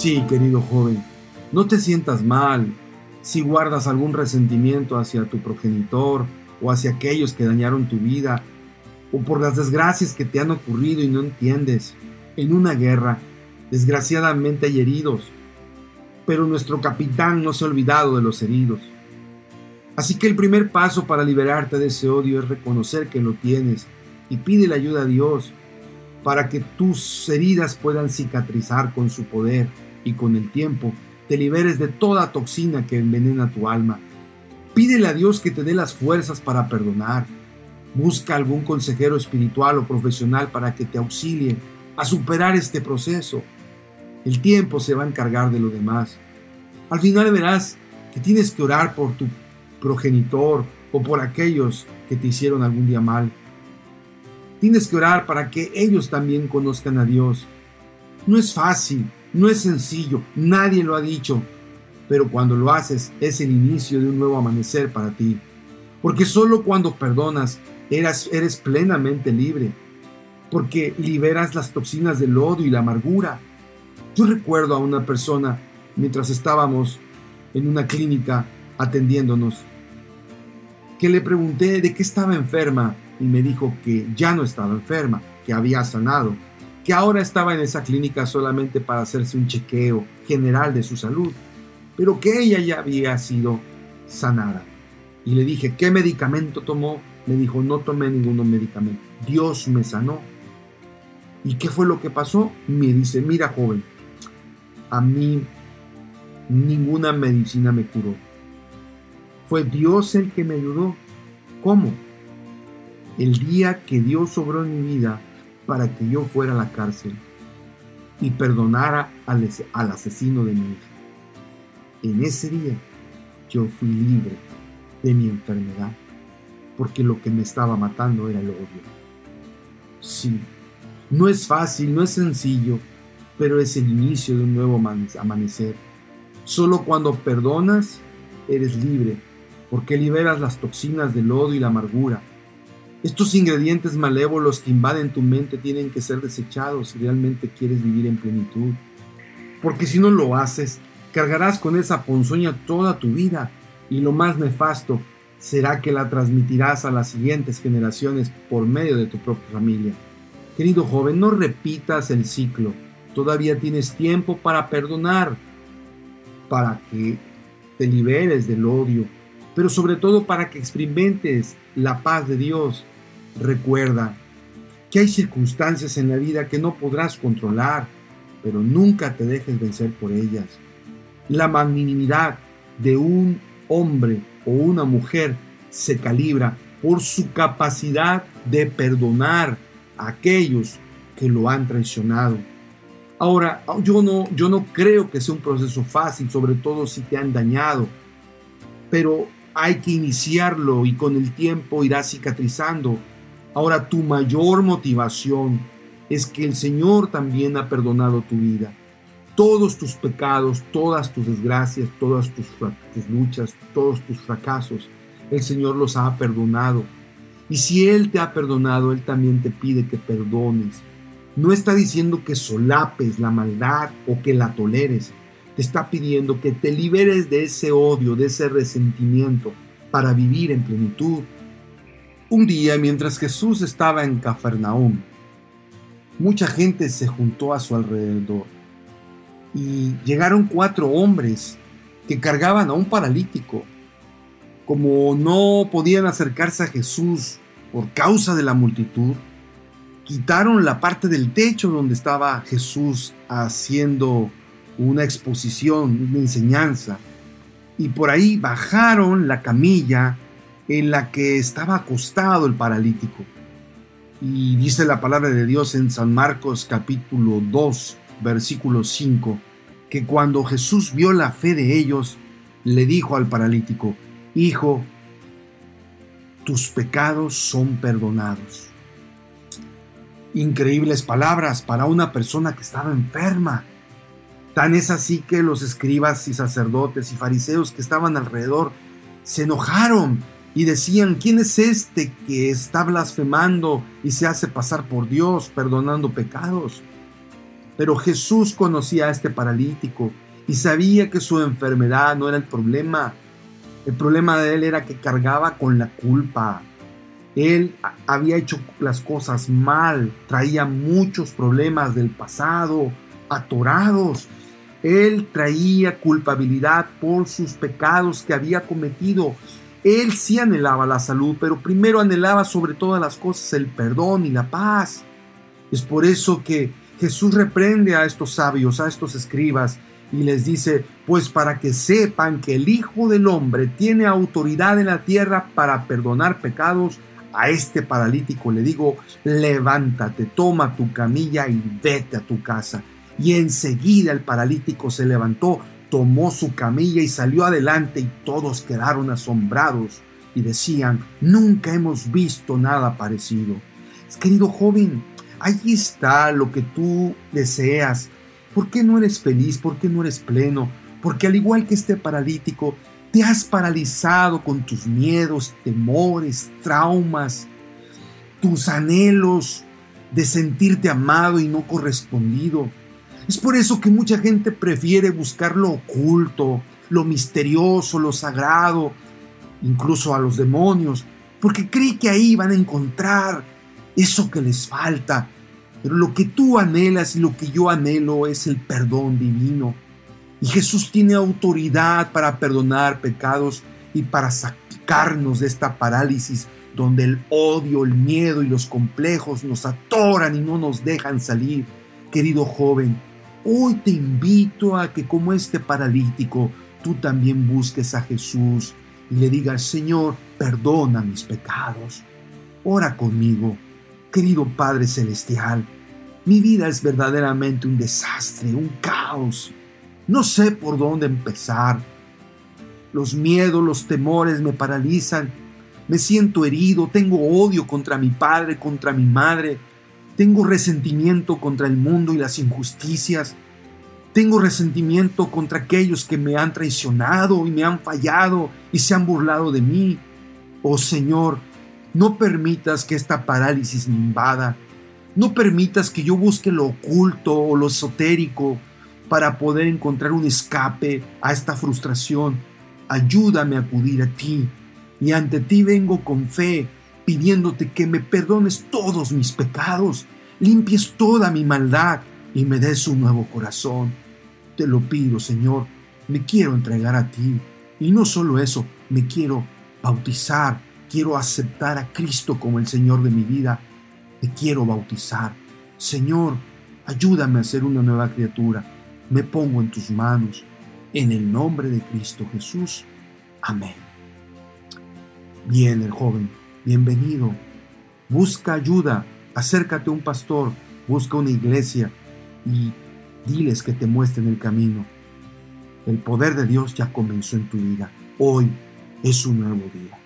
Sí, querido joven, no te sientas mal si guardas algún resentimiento hacia tu progenitor o hacia aquellos que dañaron tu vida o por las desgracias que te han ocurrido y no entiendes. En una guerra, desgraciadamente hay heridos, pero nuestro capitán no se ha olvidado de los heridos. Así que el primer paso para liberarte de ese odio es reconocer que lo tienes y pide la ayuda a Dios para que tus heridas puedan cicatrizar con su poder y con el tiempo te liberes de toda toxina que envenena tu alma. Pídele a Dios que te dé las fuerzas para perdonar. Busca algún consejero espiritual o profesional para que te auxilie a superar este proceso. El tiempo se va a encargar de lo demás. Al final verás que tienes que orar por tu progenitor o por aquellos que te hicieron algún día mal. Tienes que orar para que ellos también conozcan a Dios. No es fácil, no es sencillo, nadie lo ha dicho, pero cuando lo haces es el inicio de un nuevo amanecer para ti. Porque solo cuando perdonas eres, eres plenamente libre. Porque liberas las toxinas del odio y la amargura. Yo recuerdo a una persona mientras estábamos en una clínica atendiéndonos que le pregunté de qué estaba enferma y me dijo que ya no estaba enferma, que había sanado, que ahora estaba en esa clínica solamente para hacerse un chequeo general de su salud, pero que ella ya había sido sanada. Y le dije, ¿qué medicamento tomó? Me dijo, no tomé ningún medicamento. Dios me sanó. ¿Y qué fue lo que pasó? Me dice, mira joven, a mí ninguna medicina me curó fue Dios el que me ayudó. ¿Cómo? El día que Dios sobró en mi vida para que yo fuera a la cárcel y perdonara al, asesino de mi hija. En ese día yo fui libre de mi enfermedad, porque lo que me estaba matando era el odio. Sí, no es fácil, no es sencillo, pero es el inicio de un nuevo amanecer. Solo cuando perdonas, eres libre porque liberas las toxinas del odio y la amargura. Estos ingredientes malévolos que invaden tu mente tienen que ser desechados si realmente quieres vivir en plenitud. Porque si no lo haces, cargarás con esa ponzoña toda tu vida y lo más nefasto será que la transmitirás a las siguientes generaciones por medio de tu propia familia. Querido joven, no repitas el ciclo. Todavía tienes tiempo para perdonar, para que te liberes del odio, pero sobre todo para que experimentes la paz de Dios. Recuerda que hay circunstancias en la vida que no podrás controlar, pero nunca te dejes vencer por ellas. La magnanimidad de un hombre o una mujer se calibra por su capacidad de perdonar a aquellos que lo han traicionado. Ahora, yo no, yo no creo que sea un proceso fácil, sobre todo si te han dañado, pero hay que iniciarlo y con el tiempo irá cicatrizando. Ahora tu mayor motivación es que el Señor también ha perdonado tu vida. Todos tus pecados, todas tus desgracias, todas tus, luchas, todos tus fracasos, el Señor los ha perdonado. Y si Él te ha perdonado, Él también te pide que perdones. No está diciendo que solapes la maldad o que la toleres, te está pidiendo que te liberes de ese odio, de ese resentimiento, para vivir en plenitud. Un día, mientras Jesús estaba en Cafarnaúm, mucha gente se juntó a su alrededor y llegaron cuatro hombres que cargaban a un paralítico. Como no podían acercarse a Jesús por causa de la multitud, quitaron la parte del techo donde estaba Jesús haciendo una exposición, una enseñanza, y por ahí bajaron la camilla en la que estaba acostado el paralítico. Y dice la palabra de Dios en San Marcos capítulo 2, versículo 5, que cuando Jesús vio la fe de ellos, le dijo al paralítico, Hijo, tus pecados son perdonados. Increíbles palabras para una persona que estaba enferma, Tan es así que los escribas y sacerdotes y fariseos que estaban alrededor se enojaron y decían, ¿quién es este que está blasfemando y se hace pasar por Dios, perdonando pecados? Pero Jesús conocía a este paralítico y sabía que su enfermedad no era el problema. El problema de él era que cargaba con la culpa. Él había hecho las cosas mal, traía muchos problemas del pasado, atorados. Él traía culpabilidad por sus pecados que había cometido. Él sí anhelaba la salud, pero primero anhelaba sobre todas las cosas el perdón y la paz. Es por eso que Jesús reprende a estos sabios, a estos escribas, y les dice, pues para que sepan que el Hijo del Hombre tiene autoridad en la tierra para perdonar pecados, a este paralítico le digo, levántate, toma tu camilla y vete a tu casa. Y enseguida el paralítico se levantó, tomó su camilla y salió adelante y todos quedaron asombrados y decían, nunca hemos visto nada parecido. Querido joven, allí está lo que tú deseas. ¿Por qué no eres feliz? ¿Por qué no eres pleno? Porque al igual que este paralítico, te has paralizado con tus miedos, temores, traumas, tus anhelos de sentirte amado y no correspondido. Es por eso que mucha gente prefiere buscar lo oculto, lo misterioso, lo sagrado, incluso a los demonios, porque cree que ahí van a encontrar eso que les falta. Pero lo que tú anhelas y lo que yo anhelo es el perdón divino. Y Jesús tiene autoridad para perdonar pecados y para sacarnos de esta parálisis donde el odio, el miedo y los complejos nos atoran y no nos dejan salir. Querido joven, Hoy te invito a que como este paralítico, tú también busques a Jesús y le digas, Señor, perdona mis pecados. Ora conmigo, querido Padre Celestial. Mi vida es verdaderamente un desastre, un caos. No sé por dónde empezar. Los miedos, los temores me paralizan. Me siento herido, tengo odio contra mi padre, contra mi madre tengo resentimiento contra el mundo y las injusticias. Tengo resentimiento contra aquellos que me han traicionado y me han fallado y se han burlado de mí. Oh Señor, no permitas que esta parálisis me invada. No permitas que yo busque lo oculto o lo esotérico para poder encontrar un escape a esta frustración. Ayúdame a acudir a ti y ante ti vengo con fe pidiéndote que me perdones todos mis pecados, limpies toda mi maldad y me des un nuevo corazón. Te lo pido, Señor, me quiero entregar a ti. Y no solo eso, me quiero bautizar, quiero aceptar a Cristo como el Señor de mi vida. Te quiero bautizar. Señor, ayúdame a ser una nueva criatura. Me pongo en tus manos. En el nombre de Cristo Jesús. Amén. Bien, el joven bienvenido. Busca ayuda, acércate a un pastor, busca una iglesia y diles que te muestren el camino. El poder de Dios ya comenzó en tu vida. Hoy es un nuevo día.